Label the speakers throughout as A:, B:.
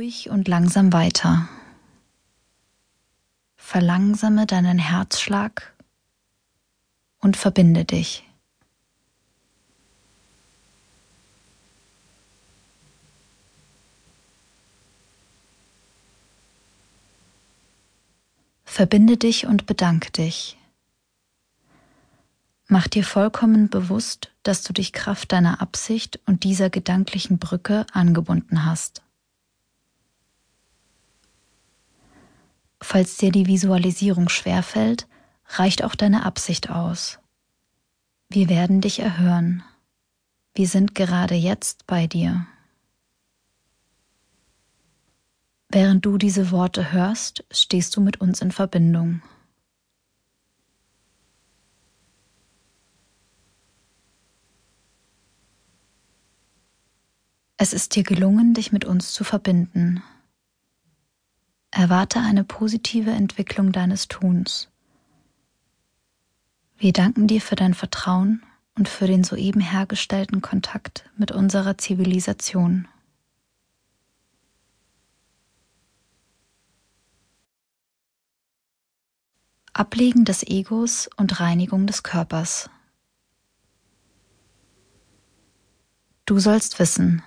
A: ruhig und langsam weiter. Verlangsame deinen Herzschlag und verbinde dich. Verbinde dich und bedanke dich. Mach dir vollkommen bewusst, dass du dich Kraft deiner Absicht und dieser gedanklichen Brücke angebunden hast. Falls dir die Visualisierung schwerfällt, reicht auch deine Absicht aus. Wir werden dich erhören. Wir sind gerade jetzt bei dir. Während du diese Worte hörst, stehst du mit uns in Verbindung. Es ist dir gelungen, dich mit uns zu verbinden. Erwarte eine positive Entwicklung deines Tuns. Wir danken dir für dein Vertrauen und für den soeben hergestellten Kontakt mit unserer Zivilisation. Ablegen des Egos und Reinigung des Körpers. Du sollst wissen,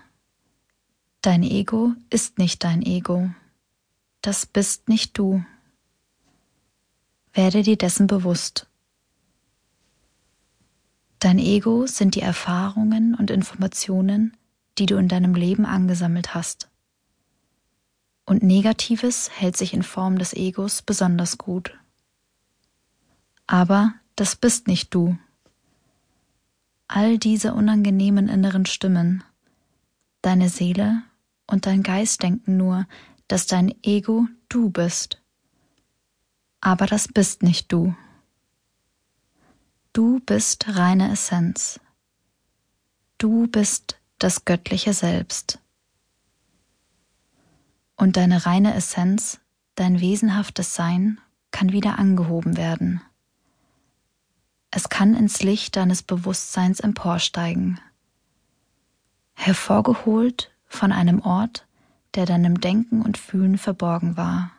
A: dein Ego ist nicht dein Ego das bist nicht du. Werde dir dessen bewusst. Dein Ego sind die Erfahrungen und Informationen, die du in deinem Leben angesammelt hast. Und Negatives hält sich in Form des Egos besonders gut. Aber das bist nicht du. All diese unangenehmen inneren Stimmen, deine Seele und dein Geist denken nur, dass dein Ego du bist. Aber das bist nicht du. Du bist reine Essenz. Du bist das göttliche Selbst. Und deine reine Essenz, dein wesenhaftes Sein, kann wieder angehoben werden. Es kann ins Licht deines Bewusstseins emporsteigen, hervorgeholt von einem Ort, der deinem Denken und Fühlen verborgen war.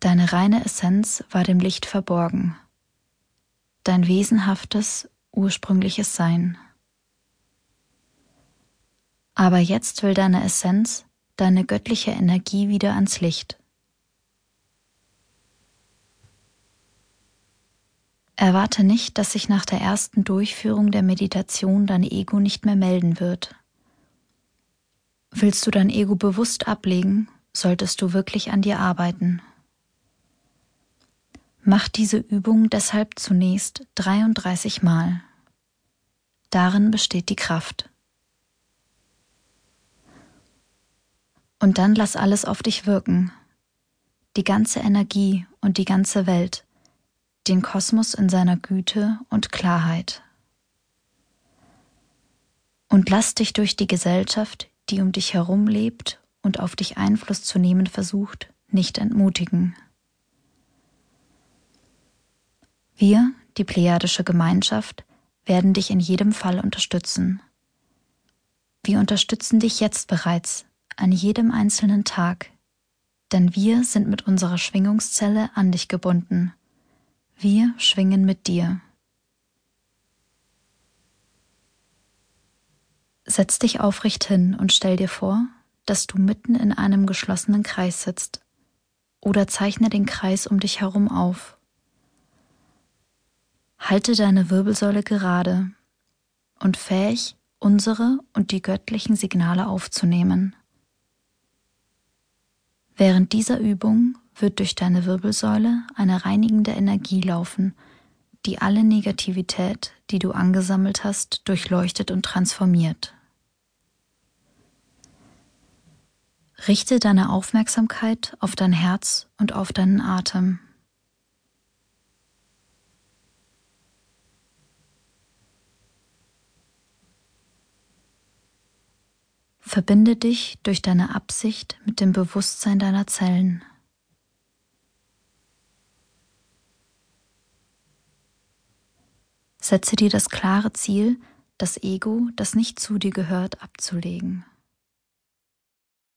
A: Deine reine Essenz war dem Licht verborgen, dein wesenhaftes, ursprüngliches Sein. Aber jetzt will deine Essenz, deine göttliche Energie wieder ans Licht. Erwarte nicht, dass sich nach der ersten Durchführung der Meditation dein Ego nicht mehr melden wird. Willst du dein Ego bewusst ablegen, solltest du wirklich an dir arbeiten. Mach diese Übung deshalb zunächst 33 Mal. Darin besteht die Kraft. Und dann lass alles auf dich wirken. Die ganze Energie und die ganze Welt, den Kosmos in seiner Güte und Klarheit. Und lass dich durch die Gesellschaft, die um dich herum lebt und auf dich Einfluss zu nehmen versucht, nicht entmutigen. Wir, die Plejadische Gemeinschaft, werden dich in jedem Fall unterstützen. Wir unterstützen dich jetzt bereits, an jedem einzelnen Tag, denn wir sind mit unserer Schwingungszelle an dich gebunden. Wir schwingen mit dir. Setz dich aufrecht hin und stell dir vor, dass du mitten in einem geschlossenen Kreis sitzt oder zeichne den Kreis um dich herum auf. Halte deine Wirbelsäule gerade und fähig, unsere und die göttlichen Signale aufzunehmen. Während dieser Übung wird durch deine Wirbelsäule eine reinigende Energie laufen, die alle Negativität, die du angesammelt hast, durchleuchtet und transformiert. Richte deine Aufmerksamkeit auf dein Herz und auf deinen Atem. Verbinde dich durch deine Absicht mit dem Bewusstsein deiner Zellen. Setze dir das klare Ziel, das Ego, das nicht zu dir gehört, abzulegen.